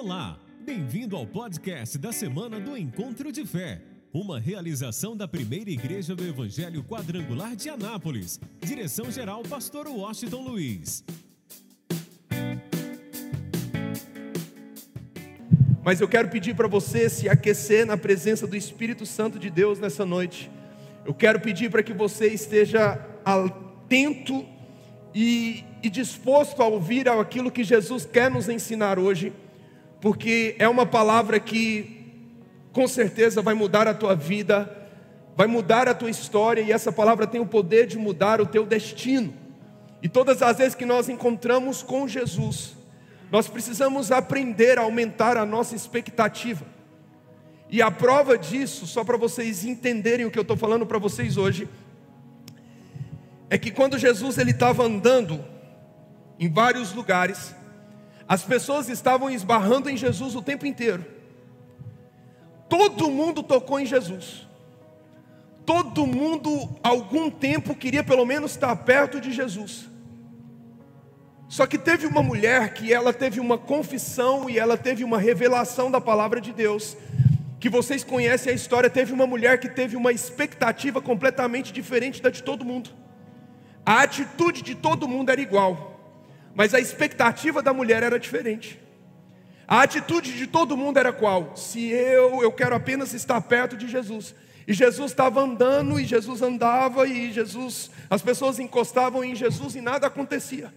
Olá, bem-vindo ao podcast da semana do Encontro de Fé, uma realização da primeira igreja do Evangelho Quadrangular de Anápolis. Direção-geral, Pastor Washington Luiz. Mas eu quero pedir para você se aquecer na presença do Espírito Santo de Deus nessa noite. Eu quero pedir para que você esteja atento e, e disposto a ouvir aquilo que Jesus quer nos ensinar hoje, porque é uma palavra que com certeza vai mudar a tua vida, vai mudar a tua história, e essa palavra tem o poder de mudar o teu destino. E todas as vezes que nós encontramos com Jesus, nós precisamos aprender a aumentar a nossa expectativa. E a prova disso, só para vocês entenderem o que eu estou falando para vocês hoje, é que quando Jesus ele estava andando em vários lugares, as pessoas estavam esbarrando em Jesus o tempo inteiro. Todo mundo tocou em Jesus. Todo mundo, algum tempo, queria pelo menos estar perto de Jesus. Só que teve uma mulher que ela teve uma confissão e ela teve uma revelação da palavra de Deus. Que vocês conhecem a história, teve uma mulher que teve uma expectativa completamente diferente da de todo mundo. A atitude de todo mundo era igual, mas a expectativa da mulher era diferente. A atitude de todo mundo era qual? Se eu, eu quero apenas estar perto de Jesus. E Jesus estava andando, e Jesus andava, e Jesus, as pessoas encostavam em Jesus e nada acontecia.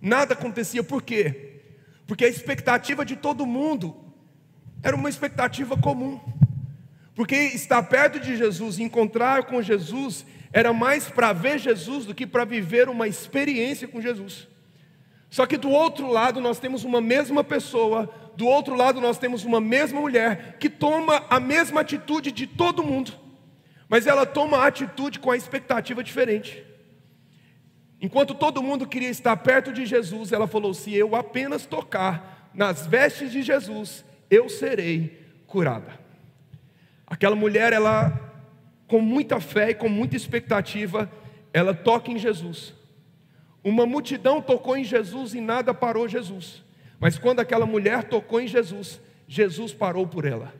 Nada acontecia, por quê? Porque a expectativa de todo mundo era uma expectativa comum. Porque estar perto de Jesus, encontrar com Jesus, era mais para ver Jesus do que para viver uma experiência com Jesus. Só que do outro lado nós temos uma mesma pessoa, do outro lado nós temos uma mesma mulher que toma a mesma atitude de todo mundo, mas ela toma a atitude com a expectativa diferente. Enquanto todo mundo queria estar perto de Jesus, ela falou: se eu apenas tocar nas vestes de Jesus, eu serei curada. Aquela mulher, ela com muita fé e com muita expectativa, ela toca em Jesus. Uma multidão tocou em Jesus e nada parou Jesus. Mas quando aquela mulher tocou em Jesus, Jesus parou por ela.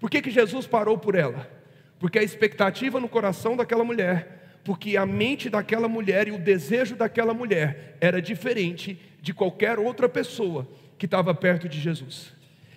Por que, que Jesus parou por ela? Porque a expectativa no coração daquela mulher, porque a mente daquela mulher e o desejo daquela mulher era diferente de qualquer outra pessoa que estava perto de Jesus.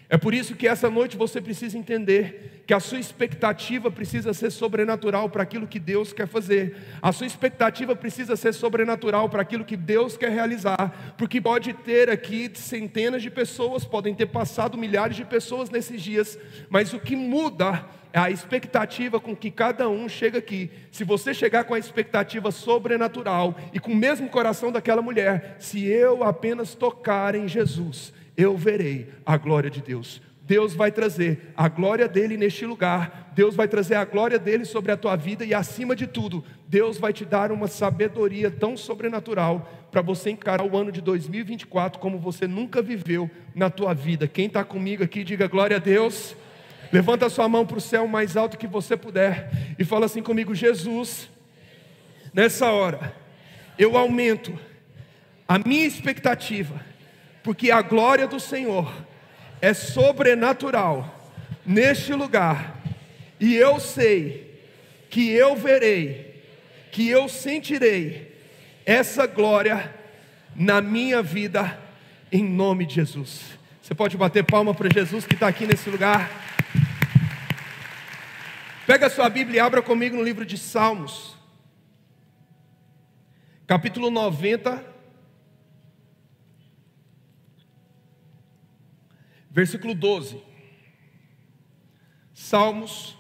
É por isso que essa noite você precisa entender que a sua expectativa precisa ser sobrenatural para aquilo que Deus quer fazer. A sua expectativa precisa ser sobrenatural para aquilo que Deus quer realizar, porque pode ter aqui centenas de pessoas, podem ter passado milhares de pessoas nesses dias, mas o que muda é a expectativa com que cada um chega aqui. Se você chegar com a expectativa sobrenatural e com o mesmo coração daquela mulher, se eu apenas tocar em Jesus, eu verei a glória de Deus. Deus vai trazer a glória dele neste lugar, Deus vai trazer a glória dele sobre a tua vida e, acima de tudo, Deus vai te dar uma sabedoria tão sobrenatural para você encarar o ano de 2024 como você nunca viveu na tua vida. Quem está comigo aqui, diga glória a Deus. Levanta a sua mão para o céu mais alto que você puder e fala assim comigo: Jesus, nessa hora, eu aumento a minha expectativa porque a glória do Senhor é sobrenatural neste lugar, e eu sei que eu verei, que eu sentirei essa glória na minha vida, em nome de Jesus. Você pode bater palma para Jesus que está aqui nesse lugar. Pega sua Bíblia e abra comigo no livro de Salmos, capítulo 90. Versículo 12. Salmos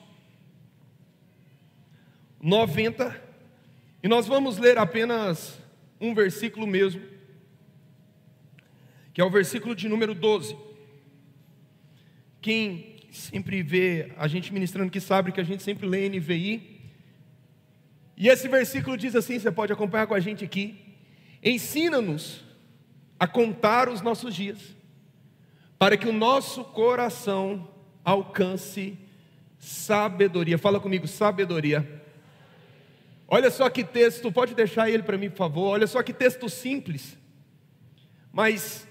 90. E nós vamos ler apenas um versículo mesmo, que é o versículo de número 12. Quem sempre vê a gente ministrando que sabe que a gente sempre lê NVI. E esse versículo diz assim: você pode acompanhar com a gente aqui. Ensina-nos a contar os nossos dias para que o nosso coração alcance sabedoria. Fala comigo, sabedoria. Olha só que texto, pode deixar ele para mim, por favor. Olha só que texto simples, mas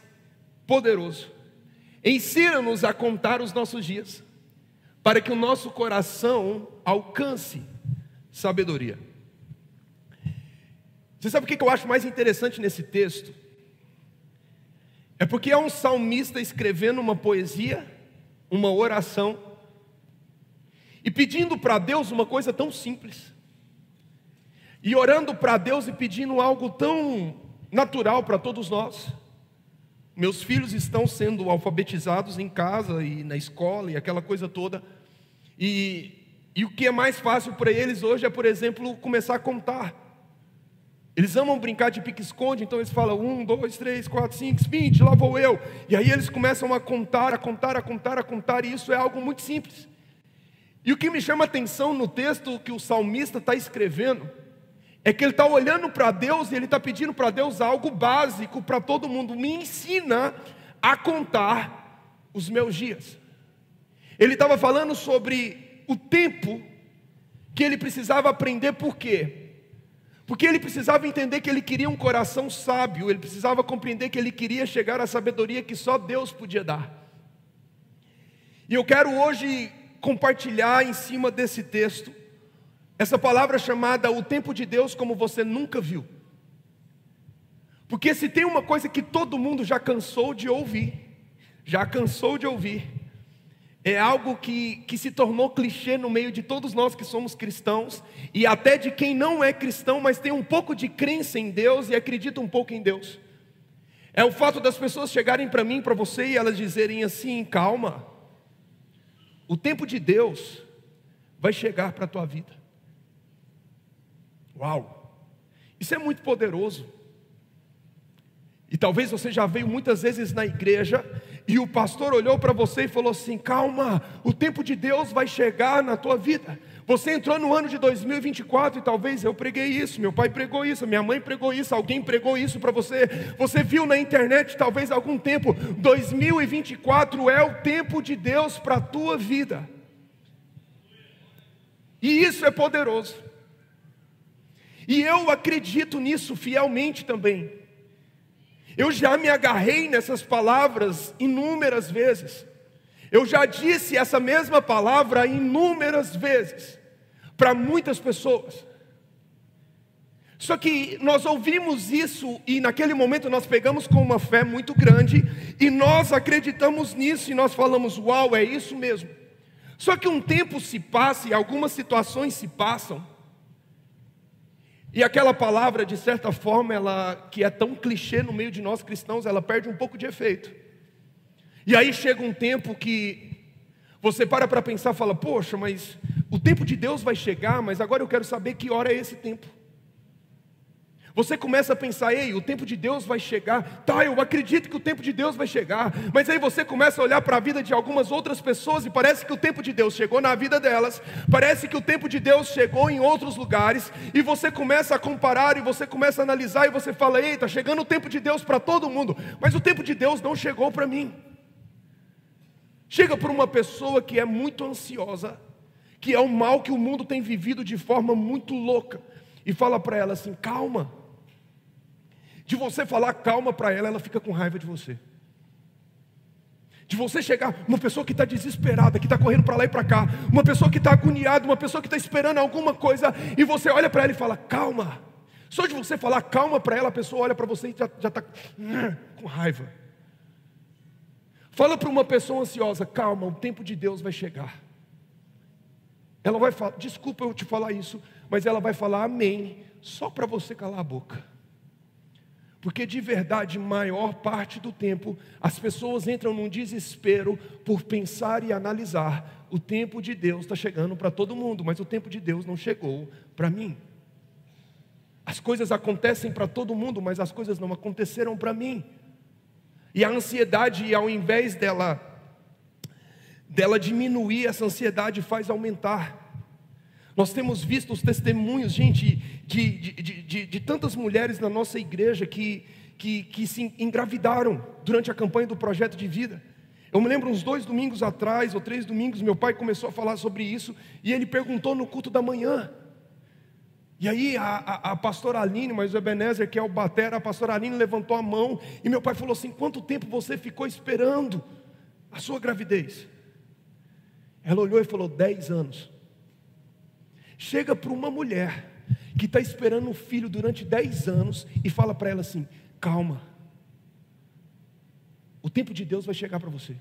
poderoso. Ensina-nos a contar os nossos dias, para que o nosso coração alcance sabedoria. Você sabe o que eu acho mais interessante nesse texto? É porque é um salmista escrevendo uma poesia, uma oração, e pedindo para Deus uma coisa tão simples, e orando para Deus e pedindo algo tão natural para todos nós. Meus filhos estão sendo alfabetizados em casa e na escola e aquela coisa toda, e, e o que é mais fácil para eles hoje é, por exemplo, começar a contar. Eles amam brincar de pique-esconde, então eles falam um, dois, três, quatro, cinco, vinte, lá vou eu. E aí eles começam a contar, a contar, a contar, a contar, e isso é algo muito simples. E o que me chama a atenção no texto que o salmista está escrevendo, é que ele está olhando para Deus e ele está pedindo para Deus algo básico para todo mundo. Me ensina a contar os meus dias. Ele estava falando sobre o tempo que ele precisava aprender, por quê? Porque ele precisava entender que ele queria um coração sábio, ele precisava compreender que ele queria chegar à sabedoria que só Deus podia dar. E eu quero hoje compartilhar em cima desse texto essa palavra chamada o tempo de Deus como você nunca viu. Porque se tem uma coisa que todo mundo já cansou de ouvir, já cansou de ouvir, é algo que, que se tornou clichê no meio de todos nós que somos cristãos, e até de quem não é cristão, mas tem um pouco de crença em Deus e acredita um pouco em Deus. É o fato das pessoas chegarem para mim, para você, e elas dizerem assim: calma, o tempo de Deus vai chegar para a tua vida. Uau, isso é muito poderoso. E talvez você já veio muitas vezes na igreja e o pastor olhou para você e falou assim: calma, o tempo de Deus vai chegar na tua vida. Você entrou no ano de 2024 e talvez eu preguei isso, meu pai pregou isso, minha mãe pregou isso, alguém pregou isso para você. Você viu na internet talvez algum tempo. 2024 é o tempo de Deus para a tua vida. E isso é poderoso. E eu acredito nisso fielmente também. Eu já me agarrei nessas palavras inúmeras vezes. Eu já disse essa mesma palavra inúmeras vezes para muitas pessoas. Só que nós ouvimos isso e naquele momento nós pegamos com uma fé muito grande e nós acreditamos nisso e nós falamos: "Uau, é isso mesmo". Só que um tempo se passa e algumas situações se passam e aquela palavra, de certa forma, ela que é tão clichê no meio de nós cristãos, ela perde um pouco de efeito. E aí chega um tempo que você para para pensar, fala: "Poxa, mas o tempo de Deus vai chegar, mas agora eu quero saber que hora é esse tempo". Você começa a pensar, ei, o tempo de Deus vai chegar. Tá, eu acredito que o tempo de Deus vai chegar. Mas aí você começa a olhar para a vida de algumas outras pessoas e parece que o tempo de Deus chegou na vida delas. Parece que o tempo de Deus chegou em outros lugares. E você começa a comparar e você começa a analisar e você fala, ei, está chegando o tempo de Deus para todo mundo. Mas o tempo de Deus não chegou para mim. Chega para uma pessoa que é muito ansiosa, que é o mal que o mundo tem vivido de forma muito louca, e fala para ela assim: calma, de você falar calma para ela, ela fica com raiva de você. De você chegar, uma pessoa que está desesperada, que está correndo para lá e para cá, uma pessoa que está agoniada, uma pessoa que está esperando alguma coisa, e você olha para ela e fala, calma. Só de você falar calma para ela, a pessoa olha para você e já está com raiva. Fala para uma pessoa ansiosa, calma, o tempo de Deus vai chegar. Ela vai falar, desculpa eu te falar isso, mas ela vai falar amém, só para você calar a boca. Porque de verdade, maior parte do tempo, as pessoas entram num desespero por pensar e analisar. O tempo de Deus está chegando para todo mundo, mas o tempo de Deus não chegou para mim. As coisas acontecem para todo mundo, mas as coisas não aconteceram para mim. E a ansiedade, ao invés dela, dela diminuir, essa ansiedade faz aumentar. Nós temos visto os testemunhos, gente, de, de, de, de tantas mulheres na nossa igreja que, que, que se engravidaram durante a campanha do projeto de vida. Eu me lembro uns dois domingos atrás, ou três domingos, meu pai começou a falar sobre isso, e ele perguntou no culto da manhã. E aí a, a, a pastora Aline, mas o Ebenezer, que é o batera, a pastora Aline levantou a mão, e meu pai falou assim: quanto tempo você ficou esperando a sua gravidez. Ela olhou e falou: 10 anos. Chega para uma mulher que está esperando um filho durante 10 anos e fala para ela assim: calma, o tempo de Deus vai chegar para você.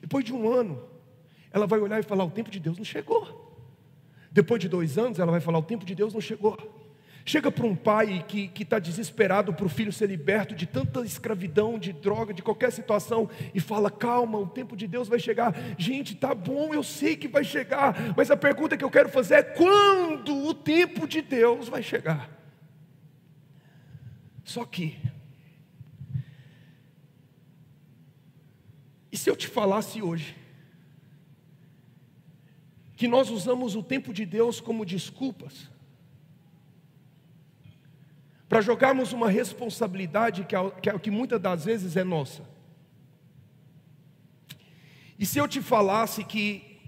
Depois de um ano, ela vai olhar e falar: o tempo de Deus não chegou. Depois de dois anos, ela vai falar: o tempo de Deus não chegou. Chega para um pai que está desesperado para o filho ser liberto de tanta escravidão, de droga, de qualquer situação, e fala: calma, o tempo de Deus vai chegar. Gente, tá bom, eu sei que vai chegar, mas a pergunta que eu quero fazer é: quando o tempo de Deus vai chegar? Só que, e se eu te falasse hoje, que nós usamos o tempo de Deus como desculpas, para jogarmos uma responsabilidade que, é, é, que muitas das vezes é nossa. E se eu te falasse que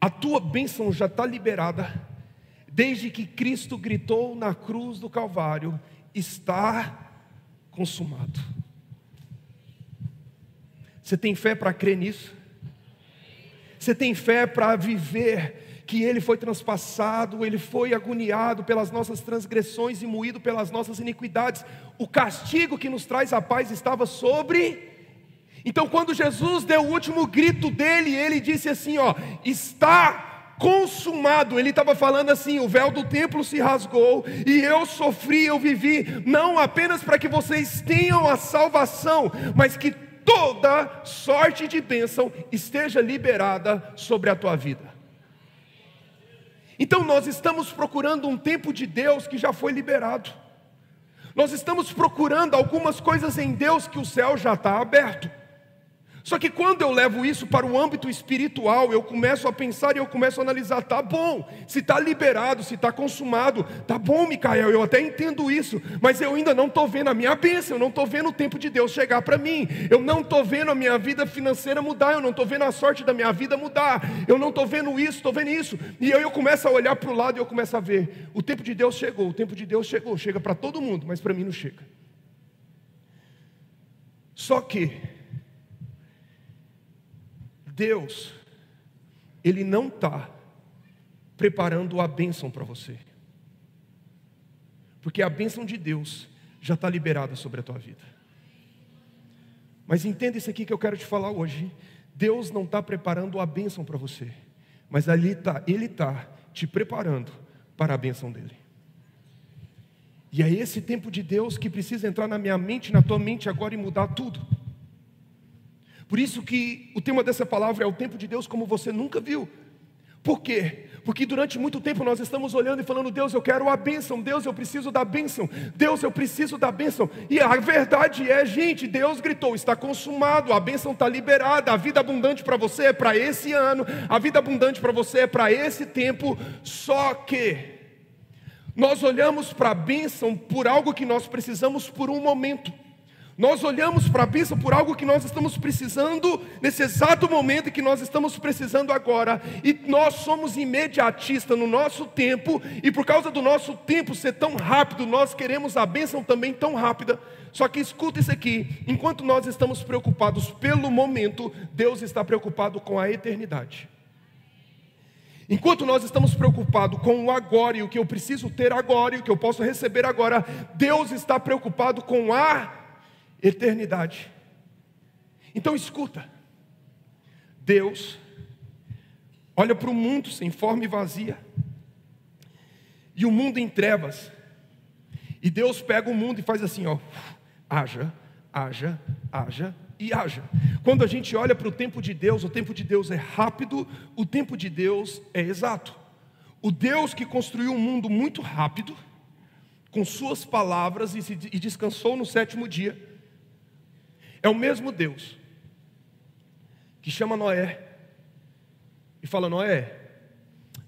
a tua bênção já está liberada, desde que Cristo gritou na cruz do Calvário: está consumado. Você tem fé para crer nisso? Você tem fé para viver que ele foi transpassado, ele foi agoniado pelas nossas transgressões e moído pelas nossas iniquidades. O castigo que nos traz a paz estava sobre. Então, quando Jesus deu o último grito dele, ele disse assim: Ó, está consumado. Ele estava falando assim: o véu do templo se rasgou e eu sofri, eu vivi, não apenas para que vocês tenham a salvação, mas que toda sorte de bênção esteja liberada sobre a tua vida. Então nós estamos procurando um tempo de Deus que já foi liberado. Nós estamos procurando algumas coisas em Deus que o céu já está aberto. Só que quando eu levo isso para o âmbito espiritual, eu começo a pensar e eu começo a analisar, tá bom, se está liberado, se está consumado, tá bom, Micael, eu até entendo isso, mas eu ainda não estou vendo a minha bênção, eu não estou vendo o tempo de Deus chegar para mim, eu não estou vendo a minha vida financeira mudar, eu não estou vendo a sorte da minha vida mudar, eu não estou vendo isso, estou vendo isso, e aí eu começo a olhar para o lado e eu começo a ver, o tempo de Deus chegou, o tempo de Deus chegou, chega para todo mundo, mas para mim não chega. Só que Deus, Ele não está preparando a bênção para você, porque a bênção de Deus já está liberada sobre a tua vida. Mas entenda isso aqui que eu quero te falar hoje. Deus não está preparando a bênção para você, mas ali tá, Ele está te preparando para a bênção dele. E é esse tempo de Deus que precisa entrar na minha mente, na tua mente agora e mudar tudo. Por isso que o tema dessa palavra é o tempo de Deus como você nunca viu. Por quê? Porque durante muito tempo nós estamos olhando e falando: Deus, eu quero a bênção, Deus, eu preciso da bênção, Deus, eu preciso da bênção. E a verdade é, gente, Deus gritou: está consumado, a bênção está liberada, a vida abundante para você é para esse ano, a vida abundante para você é para esse tempo. Só que nós olhamos para a bênção por algo que nós precisamos por um momento. Nós olhamos para a bênção por algo que nós estamos precisando nesse exato momento que nós estamos precisando agora, e nós somos imediatistas no nosso tempo, e por causa do nosso tempo ser tão rápido, nós queremos a bênção também tão rápida. Só que escuta isso aqui: enquanto nós estamos preocupados pelo momento, Deus está preocupado com a eternidade. Enquanto nós estamos preocupados com o agora e o que eu preciso ter agora e o que eu posso receber agora, Deus está preocupado com a eternidade. Então escuta, Deus olha para o mundo sem forma e vazia, e o mundo em trevas, e Deus pega o mundo e faz assim, ó, haja, haja, haja e haja. Quando a gente olha para o tempo de Deus, o tempo de Deus é rápido, o tempo de Deus é exato. O Deus que construiu um mundo muito rápido, com suas palavras e, e descansou no sétimo dia, é o mesmo Deus que chama Noé e fala: Noé,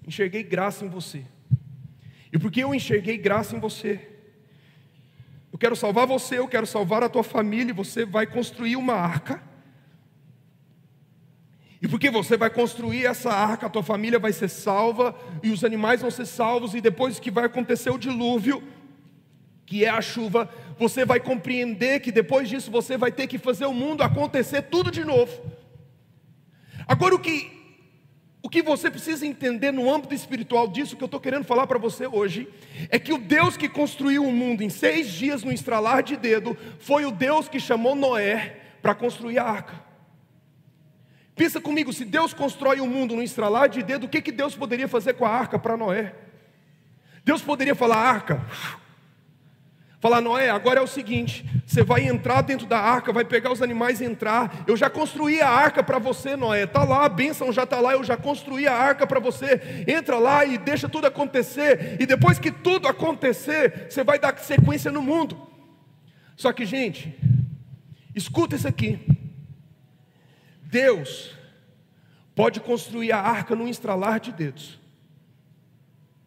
enxerguei graça em você. E porque eu enxerguei graça em você, eu quero salvar você, eu quero salvar a tua família, e você vai construir uma arca. E porque você vai construir essa arca, a tua família vai ser salva, e os animais vão ser salvos, e depois que vai acontecer o dilúvio, que é a chuva, você vai compreender que depois disso você vai ter que fazer o mundo acontecer tudo de novo. Agora, o que, o que você precisa entender no âmbito espiritual disso que eu estou querendo falar para você hoje, é que o Deus que construiu o mundo em seis dias no estralar de dedo, foi o Deus que chamou Noé para construir a arca. Pensa comigo, se Deus constrói o mundo no estralar de dedo, o que, que Deus poderia fazer com a arca para Noé? Deus poderia falar, arca, Falar, Noé, agora é o seguinte: você vai entrar dentro da arca, vai pegar os animais e entrar. Eu já construí a arca para você, Noé. Está lá, a bênção já está lá, eu já construí a arca para você. Entra lá e deixa tudo acontecer. E depois que tudo acontecer, você vai dar sequência no mundo. Só que, gente, escuta isso aqui. Deus pode construir a arca num estralar de dedos.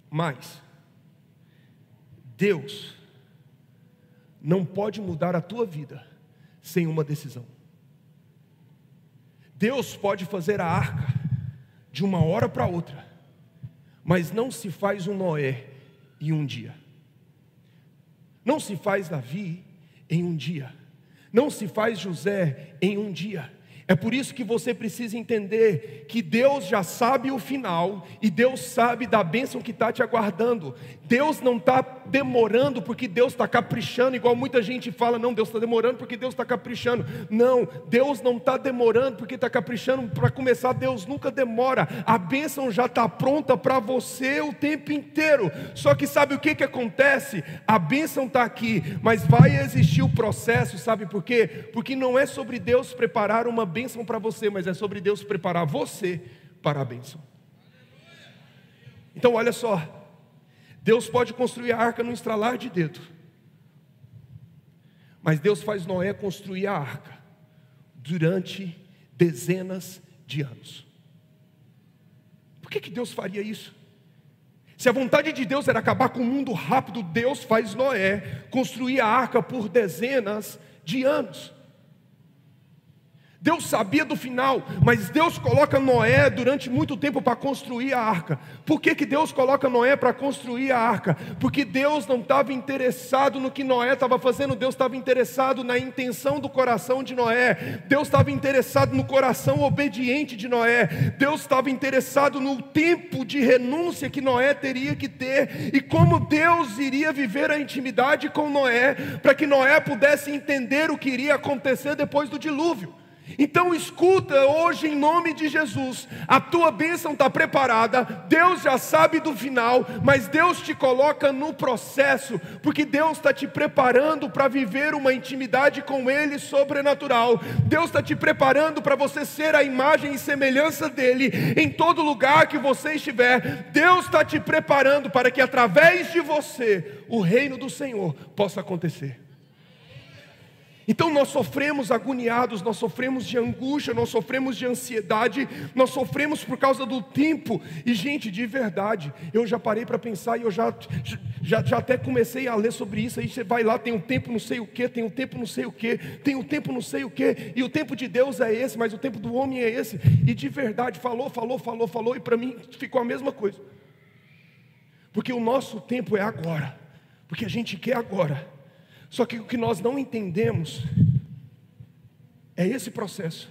Mas Deus não pode mudar a tua vida sem uma decisão. Deus pode fazer a arca de uma hora para outra, mas não se faz um Noé em um dia. Não se faz Davi em um dia. Não se faz José em um dia. É por isso que você precisa entender que Deus já sabe o final e Deus sabe da bênção que está te aguardando. Deus não está demorando porque Deus está caprichando, igual muita gente fala, não, Deus está demorando porque Deus está caprichando. Não, Deus não está demorando porque está caprichando. Para começar, Deus nunca demora. A bênção já está pronta para você o tempo inteiro. Só que sabe o que, que acontece? A bênção está aqui, mas vai existir o processo, sabe por quê? Porque não é sobre Deus preparar uma bênção para você, mas é sobre Deus preparar você para a bênção. Então, olha só, Deus pode construir a arca no estralar de dedo, mas Deus faz Noé construir a arca durante dezenas de anos. Por que, que Deus faria isso? Se a vontade de Deus era acabar com o mundo rápido, Deus faz Noé construir a arca por dezenas de anos. Deus sabia do final, mas Deus coloca Noé durante muito tempo para construir a arca. Por que, que Deus coloca Noé para construir a arca? Porque Deus não estava interessado no que Noé estava fazendo, Deus estava interessado na intenção do coração de Noé, Deus estava interessado no coração obediente de Noé, Deus estava interessado no tempo de renúncia que Noé teria que ter e como Deus iria viver a intimidade com Noé, para que Noé pudesse entender o que iria acontecer depois do dilúvio. Então escuta hoje em nome de Jesus, a tua bênção está preparada, Deus já sabe do final, mas Deus te coloca no processo, porque Deus está te preparando para viver uma intimidade com Ele sobrenatural, Deus está te preparando para você ser a imagem e semelhança dEle em todo lugar que você estiver, Deus está te preparando para que através de você o reino do Senhor possa acontecer. Então nós sofremos agoniados, nós sofremos de angústia, nós sofremos de ansiedade, nós sofremos por causa do tempo. E gente, de verdade, eu já parei para pensar e eu já, já, já até comecei a ler sobre isso. Aí você vai lá, tem um tempo não sei o que, tem um tempo não sei o que, tem um tempo não sei o que, e o tempo de Deus é esse, mas o tempo do homem é esse. E de verdade, falou, falou, falou, falou, e para mim ficou a mesma coisa. Porque o nosso tempo é agora, porque a gente quer agora. Só que o que nós não entendemos é esse processo.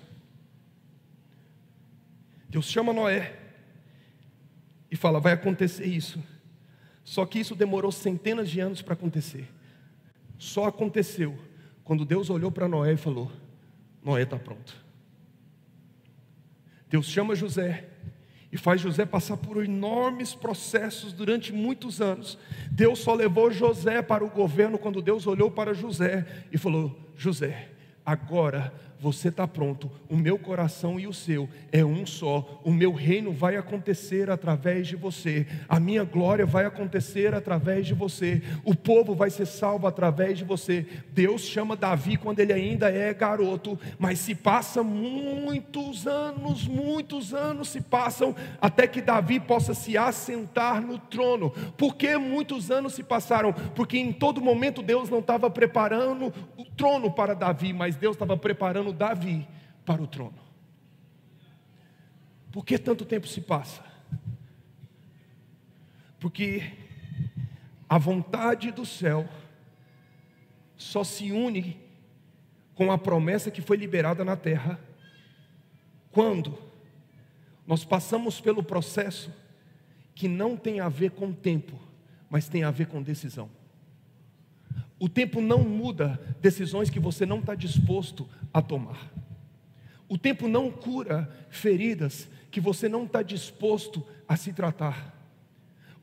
Deus chama Noé e fala: vai acontecer isso. Só que isso demorou centenas de anos para acontecer. Só aconteceu quando Deus olhou para Noé e falou: Noé está pronto. Deus chama José e faz José passar por enormes processos durante muitos anos. Deus só levou José para o governo quando Deus olhou para José e falou: José, agora você está pronto, o meu coração e o seu é um só, o meu reino vai acontecer através de você, a minha glória vai acontecer através de você, o povo vai ser salvo através de você. Deus chama Davi quando ele ainda é garoto, mas se passa muitos anos, muitos anos se passam até que Davi possa se assentar no trono. Por que muitos anos se passaram? Porque em todo momento Deus não estava preparando o trono para Davi, mas Deus estava preparando Davi para o trono. Por que tanto tempo se passa? Porque a vontade do céu só se une com a promessa que foi liberada na terra quando nós passamos pelo processo que não tem a ver com tempo, mas tem a ver com decisão. O tempo não muda decisões que você não está disposto a tomar. O tempo não cura feridas que você não está disposto a se tratar.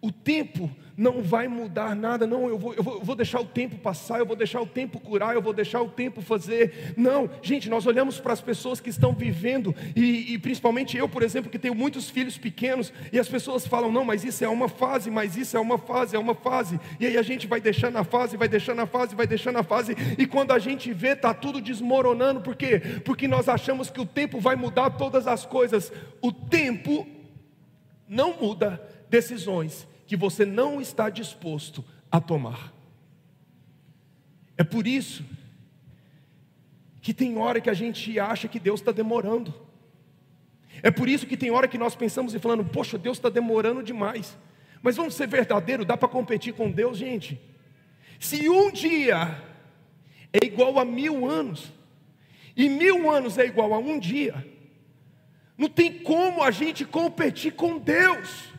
O tempo não vai mudar nada, não, eu vou, eu, vou, eu vou deixar o tempo passar, eu vou deixar o tempo curar, eu vou deixar o tempo fazer. Não, gente, nós olhamos para as pessoas que estão vivendo, e, e principalmente eu, por exemplo, que tenho muitos filhos pequenos, e as pessoas falam, não, mas isso é uma fase, mas isso é uma fase, é uma fase, e aí a gente vai deixando a fase, vai deixando a fase, vai deixando a fase, e quando a gente vê, está tudo desmoronando, por quê? Porque nós achamos que o tempo vai mudar todas as coisas, o tempo não muda decisões que você não está disposto a tomar. É por isso que tem hora que a gente acha que Deus está demorando. É por isso que tem hora que nós pensamos e falando, poxa, Deus está demorando demais. Mas vamos ser verdadeiro, dá para competir com Deus, gente. Se um dia é igual a mil anos, e mil anos é igual a um dia, não tem como a gente competir com Deus.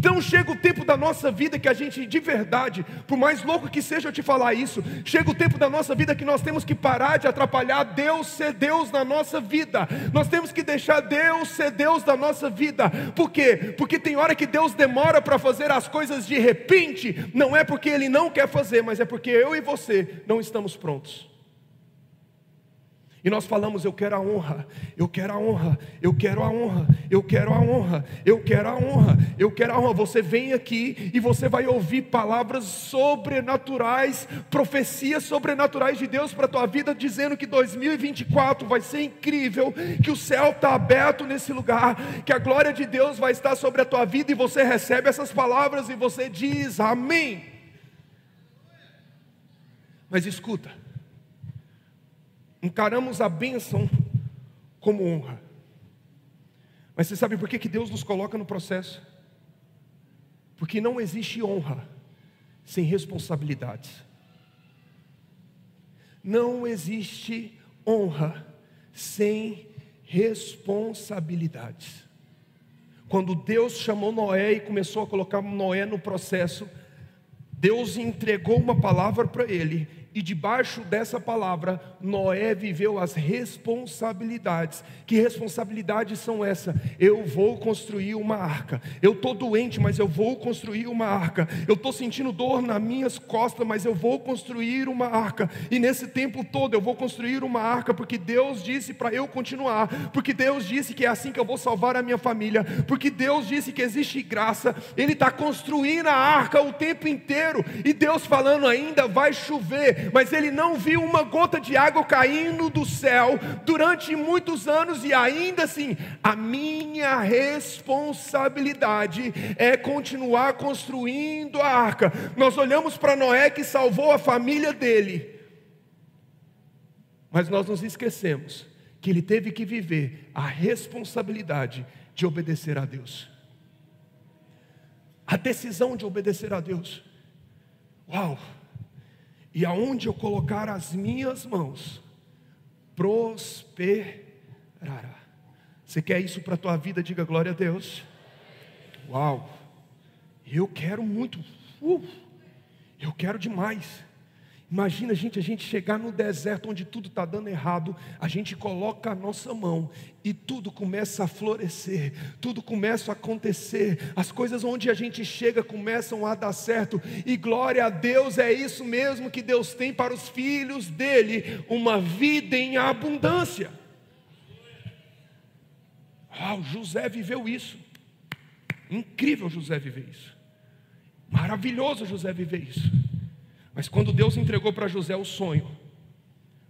Então chega o tempo da nossa vida que a gente, de verdade, por mais louco que seja eu te falar isso, chega o tempo da nossa vida que nós temos que parar de atrapalhar Deus ser Deus na nossa vida. Nós temos que deixar Deus ser Deus da nossa vida. Por quê? Porque tem hora que Deus demora para fazer as coisas de repente, não é porque Ele não quer fazer, mas é porque eu e você não estamos prontos. E nós falamos: eu quero a honra, eu quero a honra, eu quero a honra, eu quero a honra, eu quero a honra, eu quero a honra. Você vem aqui e você vai ouvir palavras sobrenaturais, profecias sobrenaturais de Deus para a tua vida, dizendo que 2024 vai ser incrível, que o céu está aberto nesse lugar, que a glória de Deus vai estar sobre a tua vida, e você recebe essas palavras e você diz amém. Mas escuta, encaramos a bênção como honra. Mas você sabe por que, que Deus nos coloca no processo? Porque não existe honra sem responsabilidades. Não existe honra sem responsabilidades. Quando Deus chamou Noé e começou a colocar Noé no processo, Deus entregou uma palavra para ele e debaixo dessa palavra, Noé viveu as responsabilidades. Que responsabilidades são essas? Eu vou construir uma arca. Eu estou doente, mas eu vou construir uma arca. Eu estou sentindo dor nas minhas costas, mas eu vou construir uma arca. E nesse tempo todo eu vou construir uma arca, porque Deus disse para eu continuar. Porque Deus disse que é assim que eu vou salvar a minha família. Porque Deus disse que existe graça. Ele está construindo a arca o tempo inteiro. E Deus falando ainda vai chover mas ele não viu uma gota de água caindo do céu durante muitos anos, e ainda assim, a minha responsabilidade é continuar construindo a arca. Nós olhamos para Noé que salvou a família dele, mas nós nos esquecemos que ele teve que viver a responsabilidade de obedecer a Deus. A decisão de obedecer a Deus. Uau! E aonde eu colocar as minhas mãos, prosperará. Você quer isso para a tua vida? Diga glória a Deus. Uau, eu quero muito, uh, eu quero demais. Imagina, gente, a gente chegar no deserto onde tudo está dando errado, a gente coloca a nossa mão e tudo começa a florescer, tudo começa a acontecer, as coisas onde a gente chega começam a dar certo, e glória a Deus, é isso mesmo que Deus tem para os filhos dele, uma vida em abundância. Ah, o José viveu isso, incrível José viver isso, maravilhoso José viver isso. Mas quando Deus entregou para José o sonho,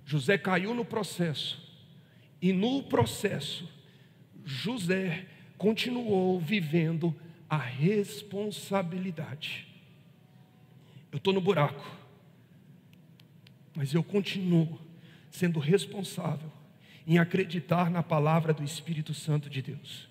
José caiu no processo, e no processo, José continuou vivendo a responsabilidade. Eu estou no buraco, mas eu continuo sendo responsável em acreditar na palavra do Espírito Santo de Deus.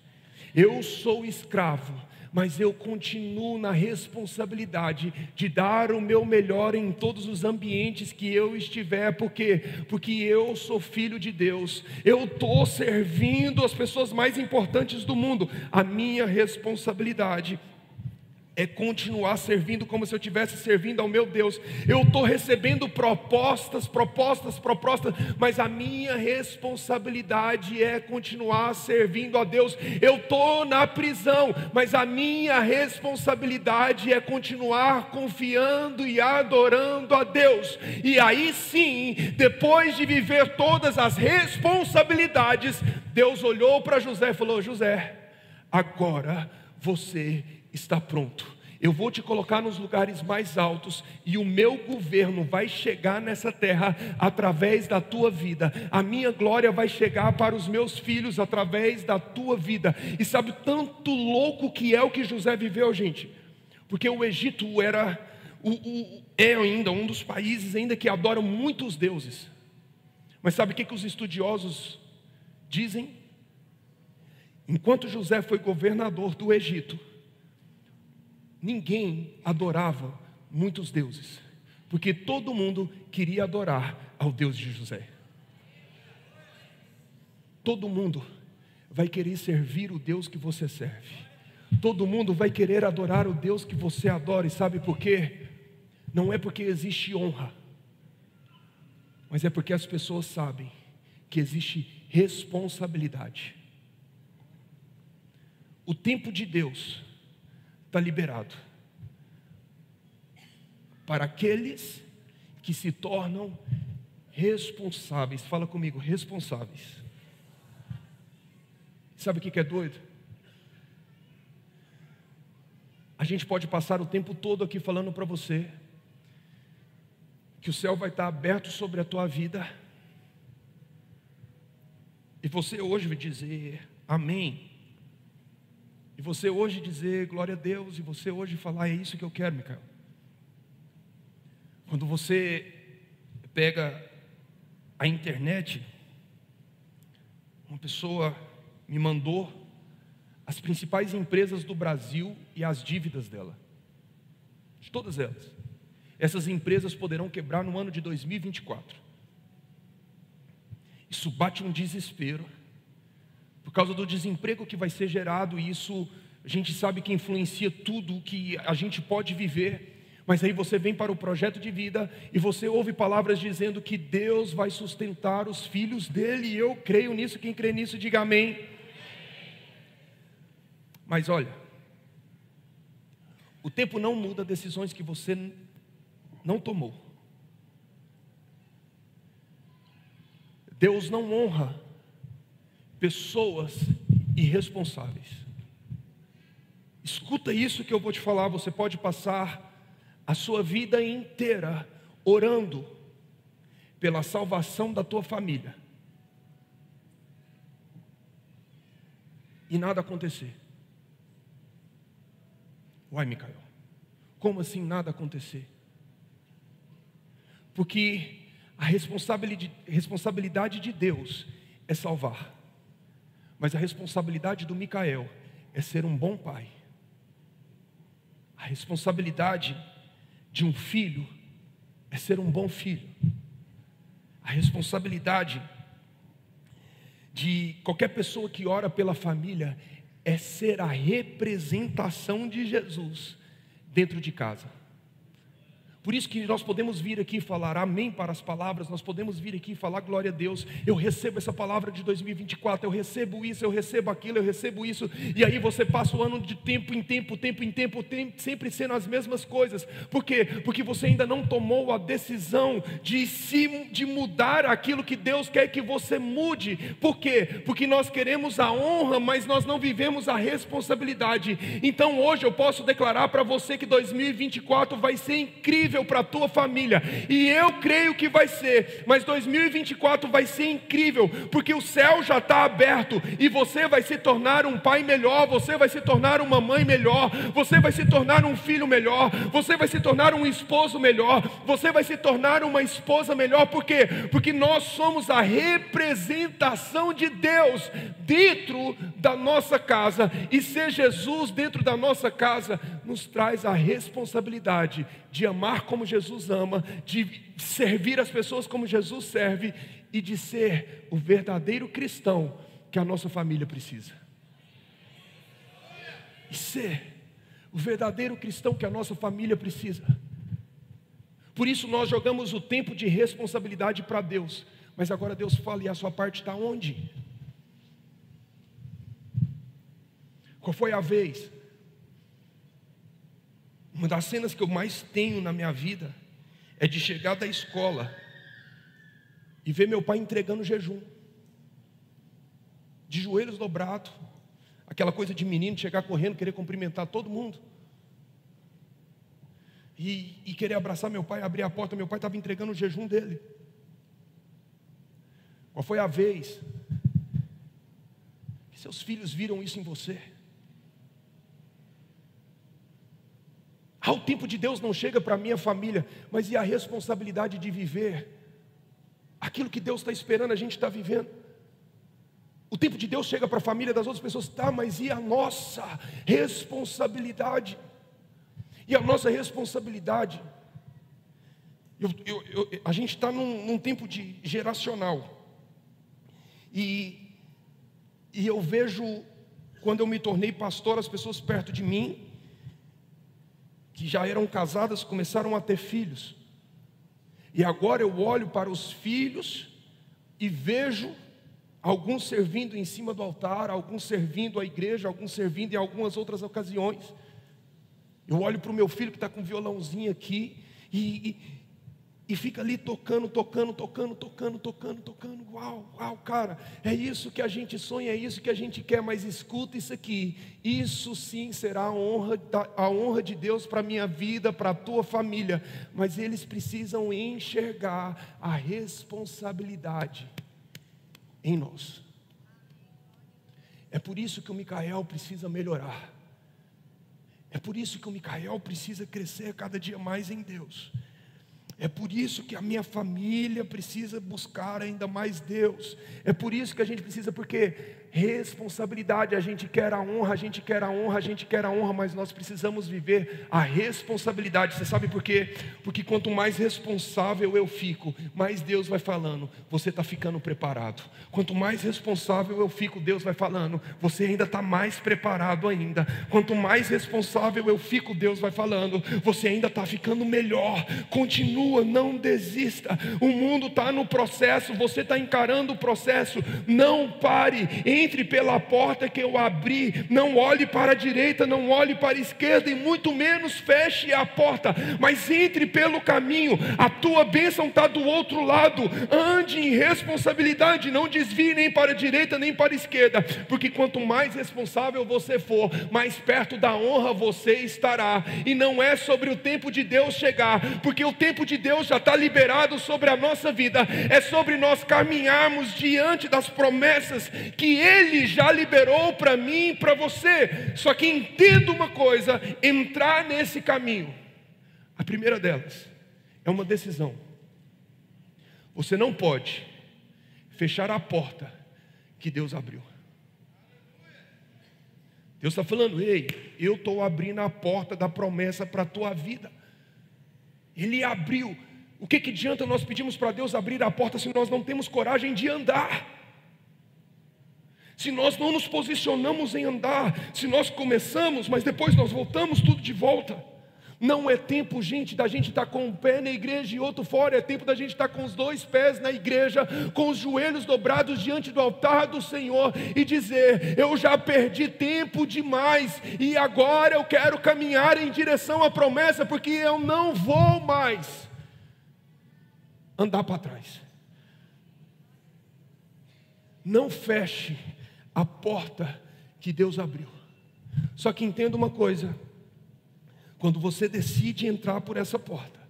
Eu sou escravo, mas eu continuo na responsabilidade de dar o meu melhor em todos os ambientes que eu estiver, porque porque eu sou filho de Deus. Eu estou servindo as pessoas mais importantes do mundo. A minha responsabilidade é continuar servindo como se eu estivesse servindo ao meu Deus. Eu estou recebendo propostas, propostas, propostas, mas a minha responsabilidade é continuar servindo a Deus. Eu estou na prisão, mas a minha responsabilidade é continuar confiando e adorando a Deus. E aí sim, depois de viver todas as responsabilidades, Deus olhou para José e falou: José, agora você está pronto. Eu vou te colocar nos lugares mais altos e o meu governo vai chegar nessa terra através da tua vida. A minha glória vai chegar para os meus filhos através da tua vida. E sabe tanto louco que é o que José viveu, gente? Porque o Egito era o, o, é ainda um dos países ainda que adoram muitos deuses. Mas sabe o que, que os estudiosos dizem? Enquanto José foi governador do Egito, ninguém adorava muitos deuses, porque todo mundo queria adorar ao Deus de José. Todo mundo vai querer servir o Deus que você serve. Todo mundo vai querer adorar o Deus que você adora, e sabe por quê? Não é porque existe honra, mas é porque as pessoas sabem que existe responsabilidade. O tempo de Deus está liberado para aqueles que se tornam responsáveis. Fala comigo, responsáveis. Sabe o que é doido? A gente pode passar o tempo todo aqui falando para você que o céu vai estar aberto sobre a tua vida. E você hoje vai dizer amém. E você hoje dizer glória a Deus, e você hoje falar é isso que eu quero, Micael. Quando você pega a internet, uma pessoa me mandou as principais empresas do Brasil e as dívidas dela. De todas elas. Essas empresas poderão quebrar no ano de 2024. Isso bate um desespero por causa do desemprego que vai ser gerado, e isso a gente sabe que influencia tudo que a gente pode viver. Mas aí você vem para o projeto de vida e você ouve palavras dizendo que Deus vai sustentar os filhos dele, e eu creio nisso, quem crê nisso, diga amém. Mas olha, o tempo não muda decisões que você não tomou. Deus não honra pessoas irresponsáveis. Escuta isso que eu vou te falar. Você pode passar a sua vida inteira orando pela salvação da tua família e nada acontecer. Uai, Micael, como assim nada acontecer? Porque a responsabilidade, de Deus é salvar. Mas a responsabilidade do Micael é ser um bom pai. A responsabilidade de um filho é ser um bom filho. A responsabilidade de qualquer pessoa que ora pela família é ser a representação de Jesus dentro de casa. Por isso que nós podemos vir aqui falar amém para as palavras, nós podemos vir aqui falar glória a Deus. Eu recebo essa palavra de 2024, eu recebo isso, eu recebo aquilo, eu recebo isso. E aí você passa o ano de tempo em tempo, tempo em tempo, tempo sempre sendo as mesmas coisas. Por quê? Porque você ainda não tomou a decisão de se de mudar aquilo que Deus quer que você mude. Por quê? Porque nós queremos a honra, mas nós não vivemos a responsabilidade. Então hoje eu posso declarar para você que 2024 vai ser incrível para a tua família. E eu creio que vai ser, mas 2024 vai ser incrível, porque o céu já está aberto e você vai se tornar um pai melhor, você vai se tornar uma mãe melhor, você vai se tornar um filho melhor, você vai se tornar um esposo melhor, você vai se tornar uma esposa melhor, por quê? Porque nós somos a representação de Deus dentro da nossa casa, e ser Jesus dentro da nossa casa nos traz a responsabilidade de amar como Jesus ama, de servir as pessoas como Jesus serve e de ser o verdadeiro cristão que a nossa família precisa. E ser o verdadeiro cristão que a nossa família precisa. Por isso nós jogamos o tempo de responsabilidade para Deus. Mas agora Deus fala, e a sua parte está onde? Qual foi a vez? Uma das cenas que eu mais tenho na minha vida é de chegar da escola e ver meu pai entregando jejum, de joelhos dobrados, aquela coisa de menino chegar correndo, querer cumprimentar todo mundo, e, e querer abraçar meu pai, abrir a porta. Meu pai estava entregando o jejum dele. Qual foi a vez que seus filhos viram isso em você? Ah, o tempo de Deus não chega para a minha família, mas e a responsabilidade de viver aquilo que Deus está esperando a gente estar tá vivendo? O tempo de Deus chega para a família das outras pessoas, tá, mas e a nossa responsabilidade? E a nossa responsabilidade, eu, eu, eu, a gente está num, num tempo de geracional, e, e eu vejo, quando eu me tornei pastor, as pessoas perto de mim, que já eram casadas começaram a ter filhos. E agora eu olho para os filhos e vejo alguns servindo em cima do altar, alguns servindo à igreja, alguns servindo em algumas outras ocasiões. Eu olho para o meu filho que está com um violãozinho aqui e, e fica ali tocando, tocando, tocando, tocando, tocando, tocando. Uau, uau, cara, é isso que a gente sonha, é isso que a gente quer, mas escuta isso aqui. Isso sim será a honra, a honra de Deus para a minha vida, para a tua família. Mas eles precisam enxergar a responsabilidade em nós. É por isso que o Micael precisa melhorar. É por isso que o Micael precisa crescer cada dia mais em Deus. É por isso que a minha família precisa buscar ainda mais Deus. É por isso que a gente precisa, porque responsabilidade, a gente quer a honra, a gente quer a honra, a gente quer a honra, mas nós precisamos viver a responsabilidade. Você sabe por quê? Porque quanto mais responsável eu fico, mais Deus vai falando, você está ficando preparado. Quanto mais responsável eu fico, Deus vai falando, você ainda está mais preparado ainda. Quanto mais responsável eu fico, Deus vai falando, você ainda está ficando melhor. Continua, não desista. O mundo está no processo, você está encarando o processo. Não pare, entre pela porta que eu abri. Não olhe para a direita, não olhe para a esquerda e muito menos feche a porta, mas entre pelo caminho. A tua bênção está do outro lado. Ande em responsabilidade, não desvie nem para a direita nem para a esquerda, porque quanto mais responsável você for, mais perto da honra você estará. E não é sobre o tempo de Deus chegar, porque o tempo de Deus já está liberado sobre a nossa vida, é sobre nós caminharmos diante das promessas que Ele já liberou para mim e para você. Só que entenda uma coisa: entrar nesse caminho, a primeira delas é uma decisão. Você não pode fechar a porta que Deus abriu. Deus está falando, ei, eu estou abrindo a porta da promessa para a tua vida. Ele abriu. O que, que adianta nós pedimos para Deus abrir a porta se nós não temos coragem de andar? Se nós não nos posicionamos em andar, se nós começamos, mas depois nós voltamos tudo de volta. Não é tempo, gente, da gente estar tá com um pé na igreja e outro fora, é tempo da gente estar tá com os dois pés na igreja, com os joelhos dobrados diante do altar do Senhor e dizer: Eu já perdi tempo demais e agora eu quero caminhar em direção à promessa, porque eu não vou mais andar para trás. Não feche a porta que Deus abriu. Só que entenda uma coisa: quando você decide entrar por essa porta,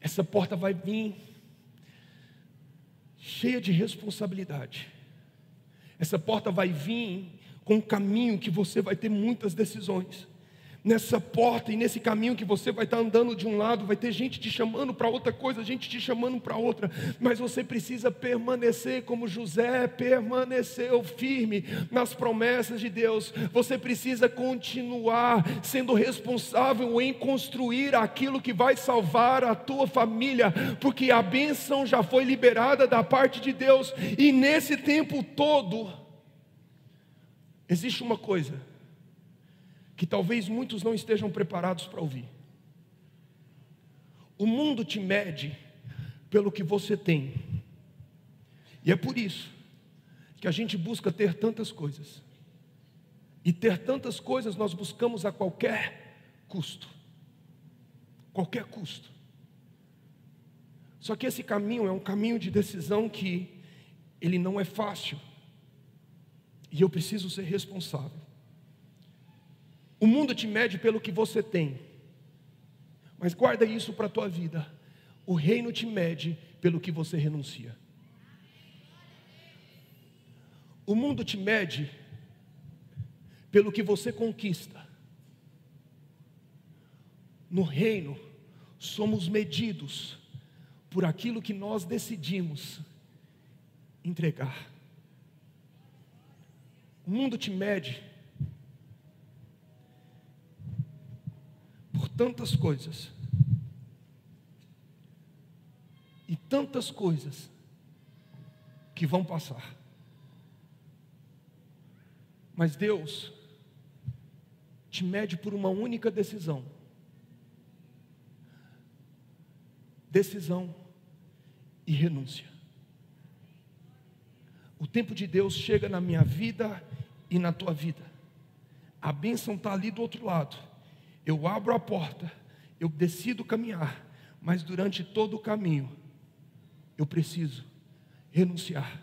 essa porta vai vir cheia de responsabilidade. Essa porta vai vir com um caminho que você vai ter muitas decisões nessa porta e nesse caminho que você vai estar andando de um lado, vai ter gente te chamando para outra coisa, gente te chamando para outra, mas você precisa permanecer como José permaneceu firme nas promessas de Deus. Você precisa continuar sendo responsável em construir aquilo que vai salvar a tua família, porque a bênção já foi liberada da parte de Deus, e nesse tempo todo existe uma coisa que talvez muitos não estejam preparados para ouvir. O mundo te mede pelo que você tem, e é por isso que a gente busca ter tantas coisas, e ter tantas coisas nós buscamos a qualquer custo qualquer custo. Só que esse caminho é um caminho de decisão que ele não é fácil. E eu preciso ser responsável. O mundo te mede pelo que você tem. Mas guarda isso para a tua vida. O reino te mede pelo que você renuncia. O mundo te mede pelo que você conquista. No reino, somos medidos por aquilo que nós decidimos entregar. O mundo te mede tantas coisas. E tantas coisas que vão passar. Mas Deus te mede por uma única decisão. Decisão e renúncia. O tempo de Deus chega na minha vida e na tua vida. A bênção está ali do outro lado eu abro a porta, eu decido caminhar, mas durante todo o caminho, eu preciso renunciar.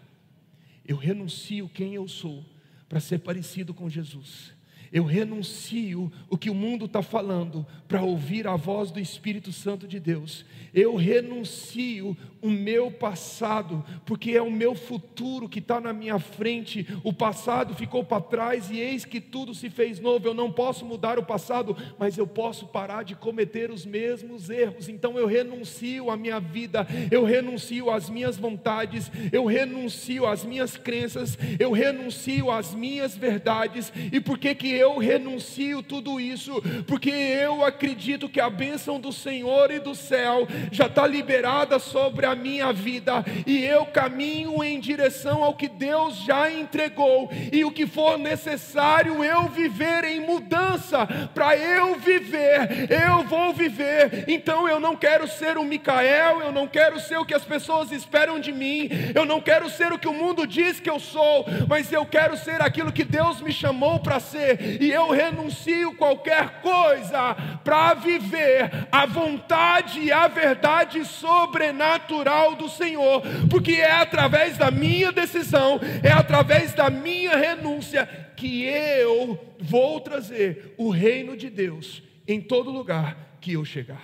Eu renuncio quem eu sou para ser parecido com Jesus. Eu renuncio o que o mundo está falando para ouvir a voz do Espírito Santo de Deus. Eu renuncio o meu passado, porque é o meu futuro que está na minha frente. O passado ficou para trás e eis que tudo se fez novo. Eu não posso mudar o passado, mas eu posso parar de cometer os mesmos erros. Então eu renuncio a minha vida, eu renuncio às minhas vontades, eu renuncio às minhas crenças, eu renuncio às minhas verdades. E por que que eu renuncio tudo isso? Porque eu acredito que a bênção do Senhor e do céu já está liberada sobre a minha vida, e eu caminho em direção ao que Deus já entregou, e o que for necessário eu viver em mudança, para eu viver, eu vou viver. Então eu não quero ser o Micael, eu não quero ser o que as pessoas esperam de mim, eu não quero ser o que o mundo diz que eu sou, mas eu quero ser aquilo que Deus me chamou para ser e eu renuncio qualquer coisa para viver a vontade e a verdade sobrenatural do Senhor, porque é através da minha decisão, é através da minha renúncia que eu vou trazer o reino de Deus em todo lugar que eu chegar.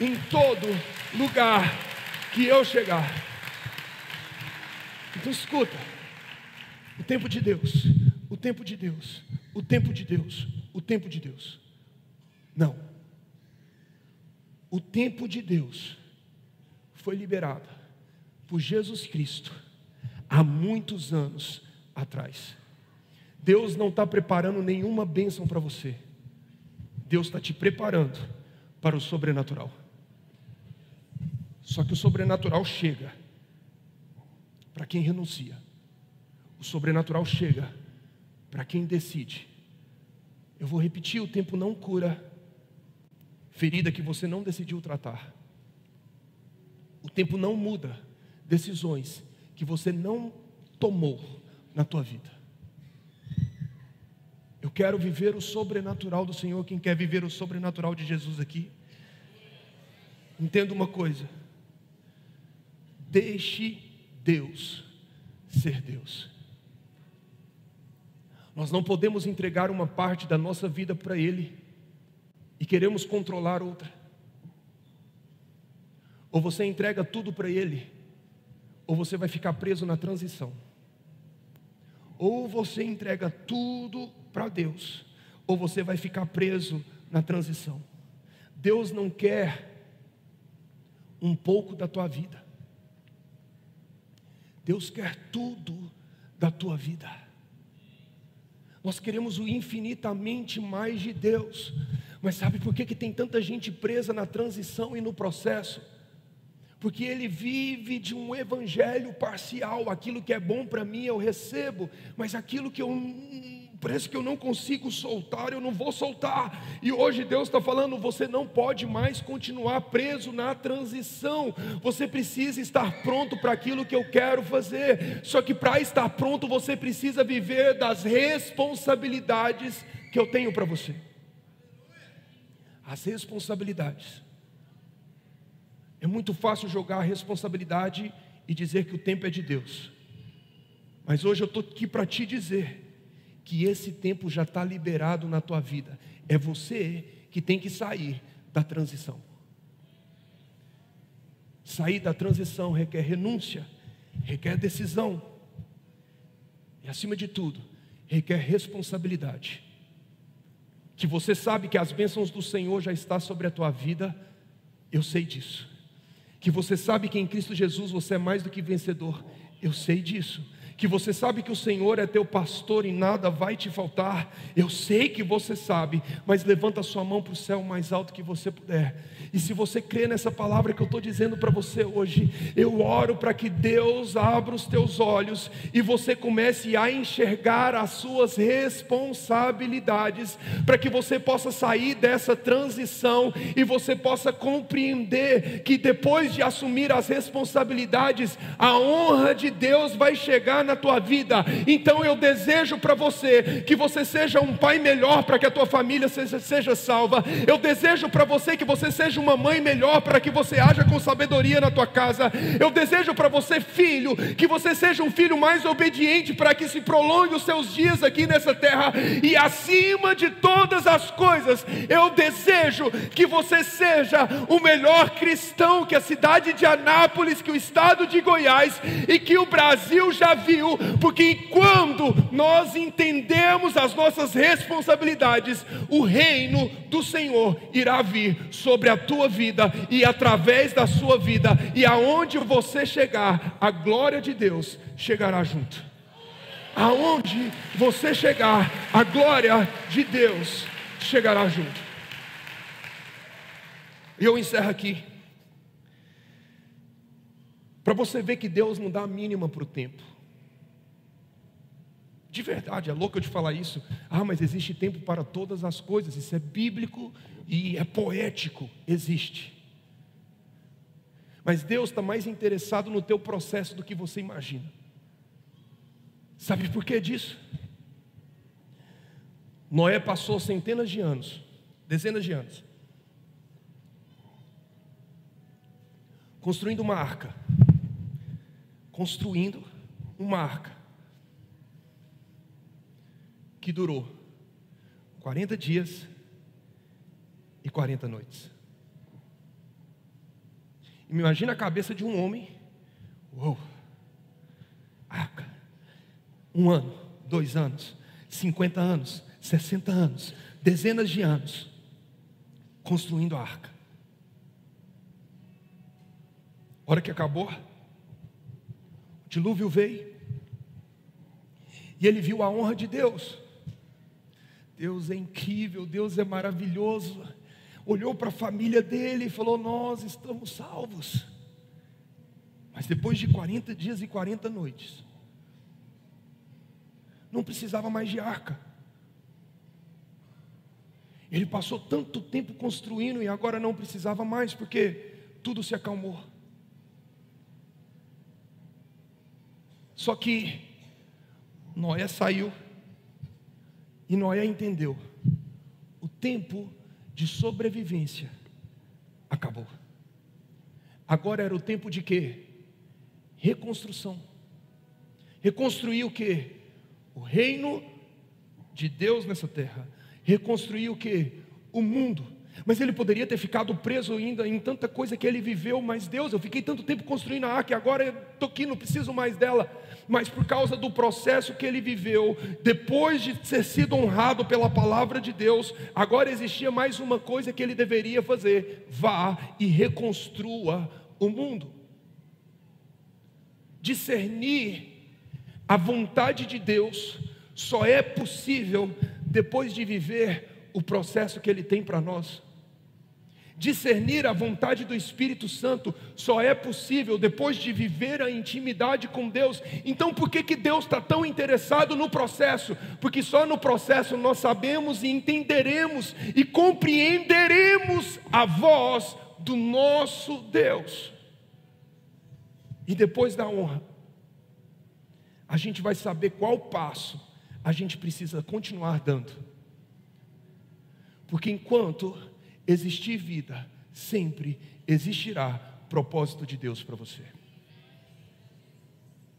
Em todo lugar que eu chegar. Então escuta, o tempo de Deus o tempo de Deus, o tempo de Deus, o tempo de Deus. Não. O tempo de Deus foi liberado por Jesus Cristo há muitos anos atrás. Deus não está preparando nenhuma bênção para você. Deus está te preparando para o sobrenatural. Só que o sobrenatural chega para quem renuncia. O sobrenatural chega para quem decide. Eu vou repetir: o tempo não cura ferida que você não decidiu tratar. O tempo não muda decisões que você não tomou na tua vida. Eu quero viver o sobrenatural do Senhor. Quem quer viver o sobrenatural de Jesus aqui? Entenda uma coisa. Deixe Deus ser Deus. Nós não podemos entregar uma parte da nossa vida para Ele e queremos controlar outra. Ou você entrega tudo para Ele, ou você vai ficar preso na transição. Ou você entrega tudo para Deus, ou você vai ficar preso na transição. Deus não quer um pouco da tua vida. Deus quer tudo da tua vida. Nós queremos o infinitamente mais de Deus. Mas sabe por que, que tem tanta gente presa na transição e no processo? Porque ele vive de um evangelho parcial. Aquilo que é bom para mim eu recebo, mas aquilo que eu parece que eu não consigo soltar, eu não vou soltar. E hoje Deus está falando: você não pode mais continuar preso na transição, você precisa estar pronto para aquilo que eu quero fazer. Só que para estar pronto, você precisa viver das responsabilidades que eu tenho para você. As responsabilidades. É muito fácil jogar a responsabilidade e dizer que o tempo é de Deus. Mas hoje eu estou aqui para te dizer que esse tempo já está liberado na tua vida. É você que tem que sair da transição. Sair da transição requer renúncia, requer decisão, e acima de tudo, requer responsabilidade. Que você sabe que as bênçãos do Senhor já estão sobre a tua vida, eu sei disso. Que você sabe que em Cristo Jesus você é mais do que vencedor, eu sei disso que você sabe que o Senhor é teu pastor e nada vai te faltar. Eu sei que você sabe, mas levanta sua mão para o céu mais alto que você puder. E se você crê nessa palavra que eu estou dizendo para você hoje, eu oro para que Deus abra os teus olhos e você comece a enxergar as suas responsabilidades, para que você possa sair dessa transição e você possa compreender que depois de assumir as responsabilidades, a honra de Deus vai chegar na tua vida. Então eu desejo para você que você seja um pai melhor para que a tua família seja, seja salva. Eu desejo para você que você seja uma mãe melhor para que você haja com sabedoria na tua casa. Eu desejo para você, filho, que você seja um filho mais obediente para que se prolongue os seus dias aqui nessa terra. E acima de todas as coisas, eu desejo que você seja o melhor cristão que a cidade de Anápolis, que o estado de Goiás e que o Brasil já viu porque quando nós entendemos as nossas responsabilidades, o reino do Senhor irá vir sobre a tua vida e através da sua vida, e aonde você chegar, a glória de Deus chegará junto. Aonde você chegar, a glória de Deus chegará junto. E eu encerro aqui. Para você ver que Deus não dá a mínima para o tempo. De verdade, é louco eu te falar isso. Ah, mas existe tempo para todas as coisas. Isso é bíblico e é poético. Existe. Mas Deus está mais interessado no teu processo do que você imagina. Sabe por que disso? Noé passou centenas de anos, dezenas de anos, construindo uma arca. Construindo uma arca que durou 40 dias e 40 noites. E me imagina a cabeça de um homem, uou, arca, um ano, dois anos, 50 anos, 60 anos, dezenas de anos, construindo a arca. hora que acabou, o dilúvio veio, e ele viu a honra de Deus. Deus é incrível, Deus é maravilhoso. Olhou para a família dele e falou: Nós estamos salvos. Mas depois de 40 dias e 40 noites, não precisava mais de arca. Ele passou tanto tempo construindo e agora não precisava mais, porque tudo se acalmou. Só que Noé saiu e Noé entendeu: o tempo de sobrevivência acabou. Agora era o tempo de quê? Reconstrução. Reconstruir o quê? O reino de Deus nessa terra. Reconstruir o quê? O mundo. Mas ele poderia ter ficado preso ainda em tanta coisa que ele viveu, mas Deus, eu fiquei tanto tempo construindo a arca, agora estou aqui, não preciso mais dela. Mas por causa do processo que ele viveu, depois de ter sido honrado pela palavra de Deus, agora existia mais uma coisa que ele deveria fazer: vá e reconstrua o mundo. Discernir a vontade de Deus só é possível depois de viver o processo que Ele tem para nós. Discernir a vontade do Espírito Santo só é possível depois de viver a intimidade com Deus. Então, por que, que Deus está tão interessado no processo? Porque só no processo nós sabemos e entenderemos e compreenderemos a voz do nosso Deus. E depois da honra, a gente vai saber qual passo a gente precisa continuar dando. Porque enquanto existir vida, sempre existirá propósito de Deus para você.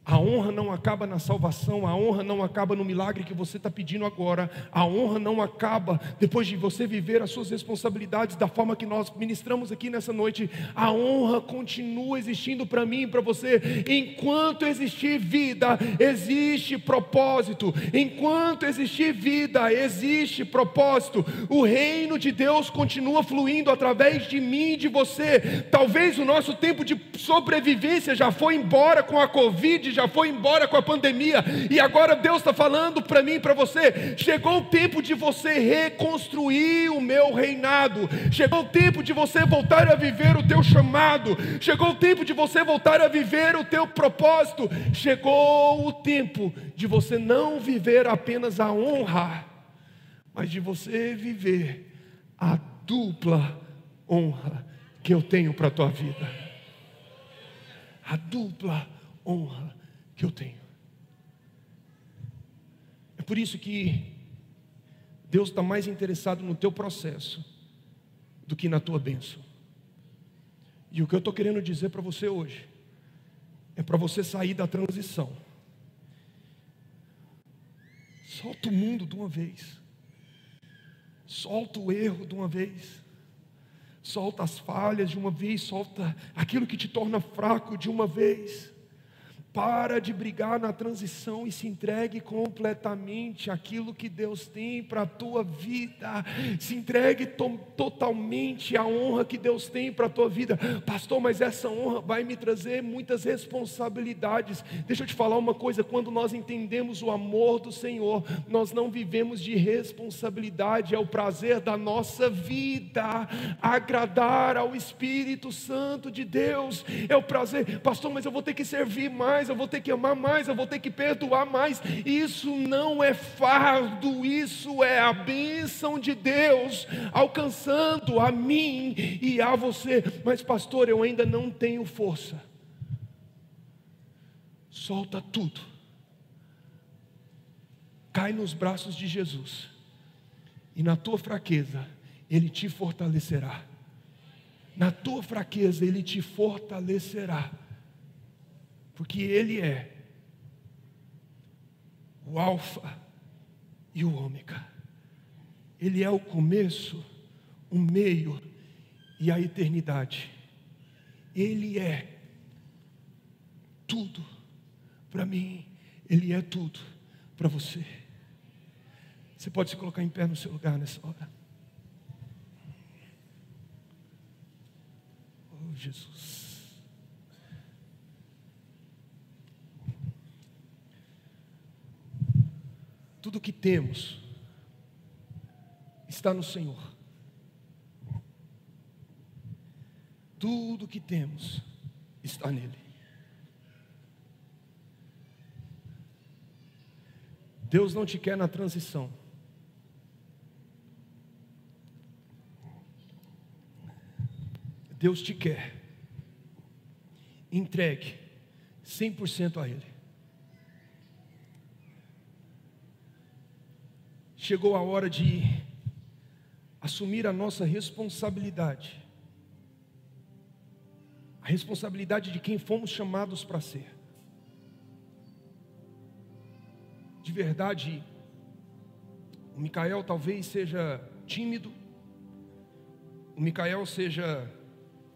A honra não acaba na salvação, a honra não acaba no milagre que você está pedindo agora, a honra não acaba depois de você viver as suas responsabilidades da forma que nós ministramos aqui nessa noite. A honra continua existindo para mim e para você. Enquanto existir vida, existe propósito. Enquanto existir vida, existe propósito. O reino de Deus continua fluindo através de mim e de você. Talvez o nosso tempo de sobrevivência já foi embora com a Covid já foi embora com a pandemia, e agora Deus está falando para mim e para você: chegou o tempo de você reconstruir o meu reinado, chegou o tempo de você voltar a viver o teu chamado, chegou o tempo de você voltar a viver o teu propósito, chegou o tempo de você não viver apenas a honra, mas de você viver a dupla honra que eu tenho para a tua vida. A dupla honra que eu tenho. É por isso que Deus está mais interessado no teu processo do que na tua bênção. E o que eu estou querendo dizer para você hoje é para você sair da transição. Solta o mundo de uma vez. Solta o erro de uma vez. Solta as falhas de uma vez. Solta aquilo que te torna fraco de uma vez. Para de brigar na transição e se entregue completamente àquilo que Deus tem para a tua vida. Se entregue to totalmente à honra que Deus tem para a tua vida. Pastor, mas essa honra vai me trazer muitas responsabilidades. Deixa eu te falar uma coisa: quando nós entendemos o amor do Senhor, nós não vivemos de responsabilidade, é o prazer da nossa vida agradar ao Espírito Santo de Deus. É o prazer, pastor, mas eu vou ter que servir mais mais, eu vou ter que amar mais, eu vou ter que perdoar mais. Isso não é fardo, isso é a bênção de Deus alcançando a mim e a você. Mas, pastor, eu ainda não tenho força. Solta tudo. Cai nos braços de Jesus. E na tua fraqueza, Ele te fortalecerá. Na tua fraqueza, Ele te fortalecerá porque Ele é o Alfa e o Ômega. Ele é o começo, o meio e a eternidade. Ele é tudo para mim, Ele é tudo para você. Você pode se colocar em pé no seu lugar nessa hora. Oh, Jesus. Tudo que temos está no Senhor. Tudo que temos está nele. Deus não te quer na transição. Deus te quer. Entregue 100% a Ele. Chegou a hora de assumir a nossa responsabilidade, a responsabilidade de quem fomos chamados para ser. De verdade, o Micael talvez seja tímido, o Micael seja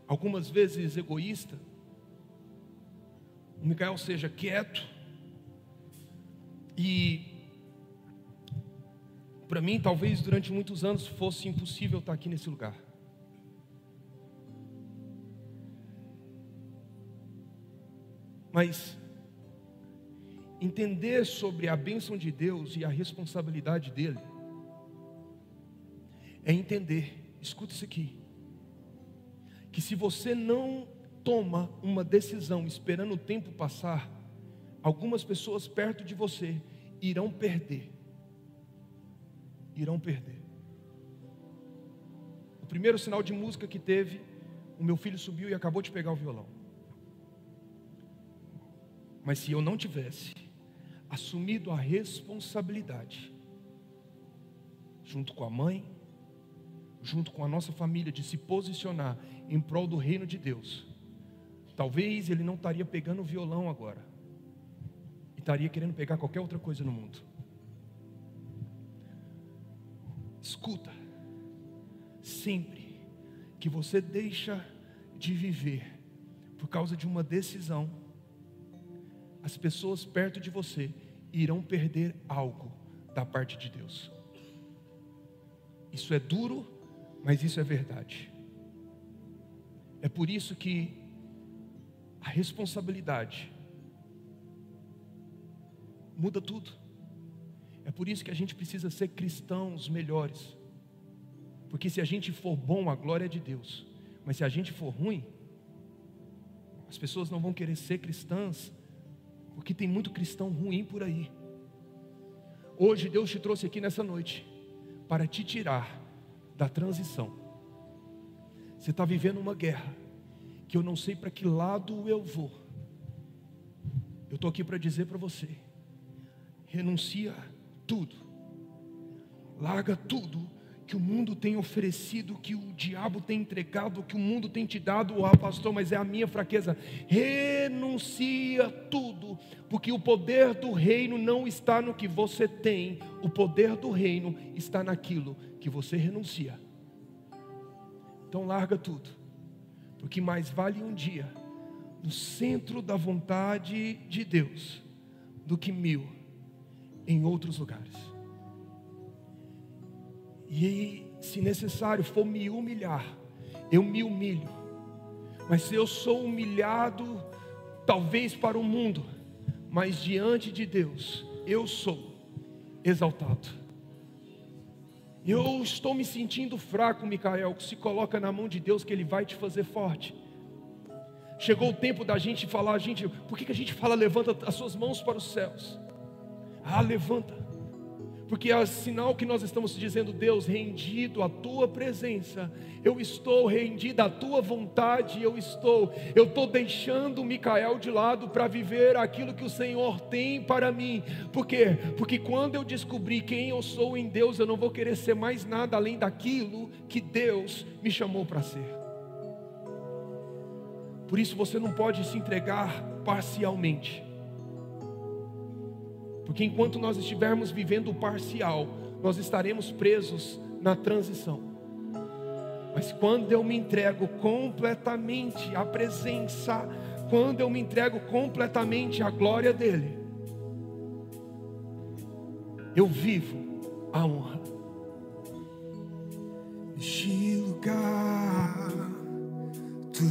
algumas vezes egoísta, o Micael seja quieto, e para mim, talvez durante muitos anos fosse impossível estar aqui nesse lugar. Mas entender sobre a bênção de Deus e a responsabilidade dele é entender, escuta isso aqui, que se você não toma uma decisão esperando o tempo passar, algumas pessoas perto de você irão perder. Irão perder. O primeiro sinal de música que teve, o meu filho subiu e acabou de pegar o violão. Mas se eu não tivesse assumido a responsabilidade, junto com a mãe, junto com a nossa família, de se posicionar em prol do reino de Deus, talvez ele não estaria pegando o violão agora, e estaria querendo pegar qualquer outra coisa no mundo. Escuta, sempre que você deixa de viver por causa de uma decisão, as pessoas perto de você irão perder algo da parte de Deus. Isso é duro, mas isso é verdade. É por isso que a responsabilidade muda tudo. É por isso que a gente precisa ser cristãos melhores. Porque se a gente for bom, a glória é de Deus. Mas se a gente for ruim, as pessoas não vão querer ser cristãs porque tem muito cristão ruim por aí. Hoje Deus te trouxe aqui nessa noite para te tirar da transição. Você está vivendo uma guerra que eu não sei para que lado eu vou. Eu estou aqui para dizer para você: renuncia tudo, larga tudo que o mundo tem oferecido, que o diabo tem entregado, que o mundo tem te dado, ah, pastor, mas é a minha fraqueza. Renuncia tudo, porque o poder do reino não está no que você tem, o poder do reino está naquilo que você renuncia. Então larga tudo, porque mais vale um dia no centro da vontade de Deus do que mil em outros lugares. E se necessário for me humilhar, eu me humilho. Mas se eu sou humilhado, talvez para o mundo, mas diante de Deus, eu sou exaltado. Eu estou me sentindo fraco, Micael, se coloca na mão de Deus que Ele vai te fazer forte. Chegou o tempo da gente falar, gente, por que, que a gente fala levanta as suas mãos para os céus? Ah, levanta porque é sinal que nós estamos dizendo, Deus, rendido à tua presença, eu estou rendido à tua vontade, eu estou, eu estou deixando Micael de lado para viver aquilo que o Senhor tem para mim. Por quê? Porque quando eu descobrir quem eu sou em Deus, eu não vou querer ser mais nada além daquilo que Deus me chamou para ser. Por isso você não pode se entregar parcialmente. Porque enquanto nós estivermos vivendo o parcial, nós estaremos presos na transição. Mas quando eu me entrego completamente à presença, quando eu me entrego completamente à glória dEle, eu vivo a honra. Este lugar, tu